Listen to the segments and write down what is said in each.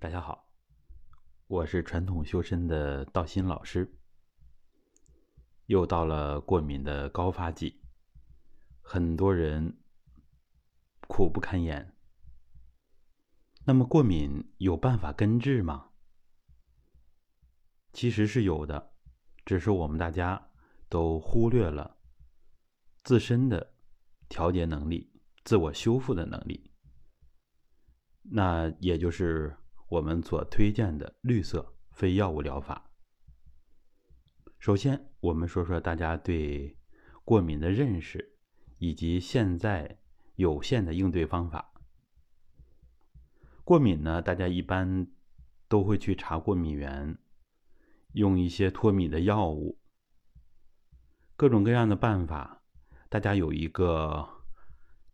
大家好，我是传统修身的道心老师。又到了过敏的高发季，很多人苦不堪言。那么，过敏有办法根治吗？其实是有的，只是我们大家都忽略了自身的调节能力、自我修复的能力。那也就是我们所推荐的绿色非药物疗法。首先，我们说说大家对过敏的认识，以及现在有限的应对方法。过敏呢，大家一般都会去查过敏源。用一些脱敏的药物，各种各样的办法，大家有一个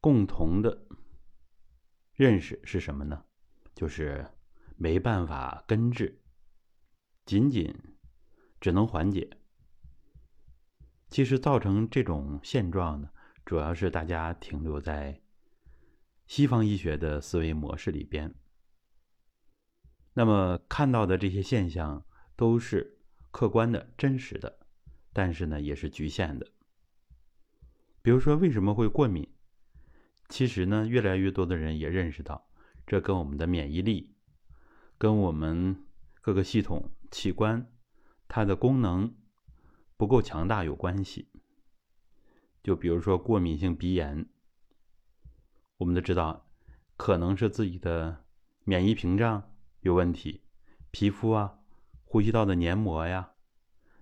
共同的认识是什么呢？就是没办法根治，仅仅只能缓解。其实造成这种现状呢，主要是大家停留在西方医学的思维模式里边。那么看到的这些现象。都是客观的、真实的，但是呢，也是局限的。比如说，为什么会过敏？其实呢，越来越多的人也认识到，这跟我们的免疫力、跟我们各个系统器官它的功能不够强大有关系。就比如说过敏性鼻炎，我们都知道，可能是自己的免疫屏障有问题，皮肤啊。呼吸道的黏膜呀，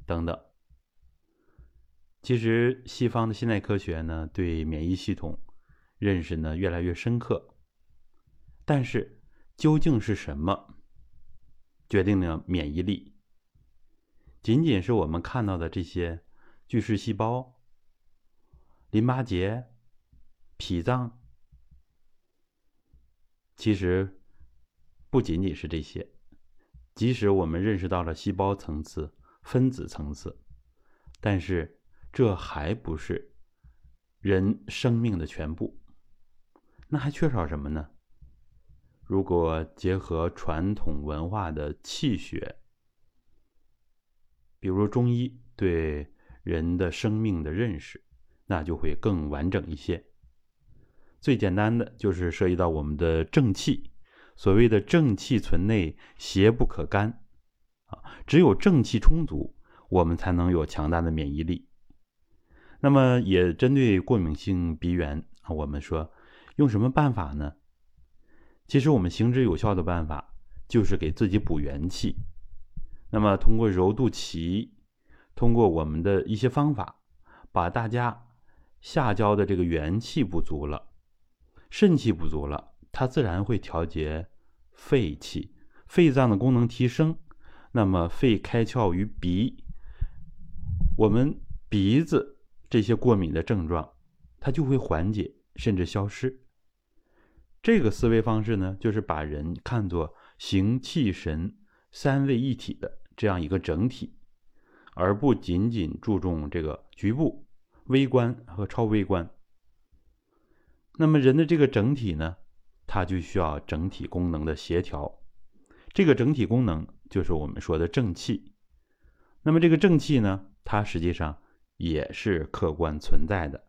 等等。其实西方的现代科学呢，对免疫系统认识呢越来越深刻。但是究竟是什么决定了免疫力？仅仅是我们看到的这些巨噬细胞、淋巴结、脾脏？其实不仅仅是这些。即使我们认识到了细胞层次、分子层次，但是这还不是人生命的全部。那还缺少什么呢？如果结合传统文化的气血，比如中医对人的生命的认识，那就会更完整一些。最简单的就是涉及到我们的正气。所谓的正气存内，邪不可干，啊，只有正气充足，我们才能有强大的免疫力。那么，也针对过敏性鼻炎啊，我们说用什么办法呢？其实，我们行之有效的办法就是给自己补元气。那么，通过揉肚脐，通过我们的一些方法，把大家下焦的这个元气不足了，肾气不足了。它自然会调节肺气，肺脏的功能提升，那么肺开窍于鼻，我们鼻子这些过敏的症状，它就会缓解甚至消失。这个思维方式呢，就是把人看作形气神三位一体的这样一个整体，而不仅仅注重这个局部、微观和超微观。那么人的这个整体呢？它就需要整体功能的协调，这个整体功能就是我们说的正气。那么这个正气呢，它实际上也是客观存在的。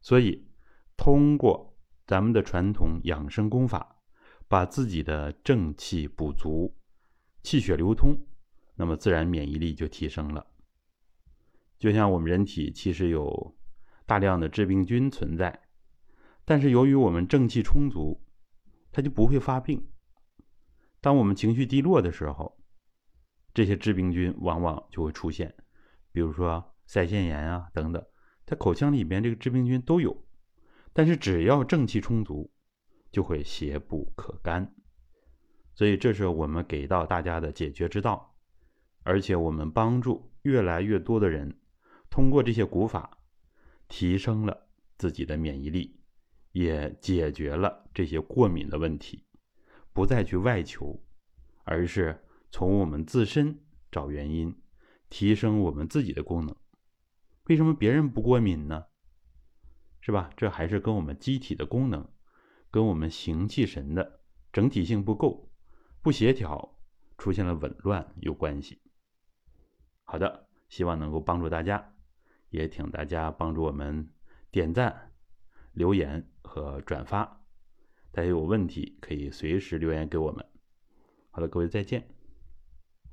所以，通过咱们的传统养生功法，把自己的正气补足，气血流通，那么自然免疫力就提升了。就像我们人体其实有大量的致病菌存在，但是由于我们正气充足。它就不会发病。当我们情绪低落的时候，这些致病菌往往就会出现，比如说腮腺炎啊等等，在口腔里边这个致病菌都有。但是只要正气充足，就会邪不可干。所以这是我们给到大家的解决之道，而且我们帮助越来越多的人通过这些古法，提升了自己的免疫力。也解决了这些过敏的问题，不再去外求，而是从我们自身找原因，提升我们自己的功能。为什么别人不过敏呢？是吧？这还是跟我们机体的功能，跟我们形气神的整体性不够，不协调出现了紊乱有关系。好的，希望能够帮助大家，也请大家帮助我们点赞、留言和转发。大家有问题可以随时留言给我们。好了，各位再见。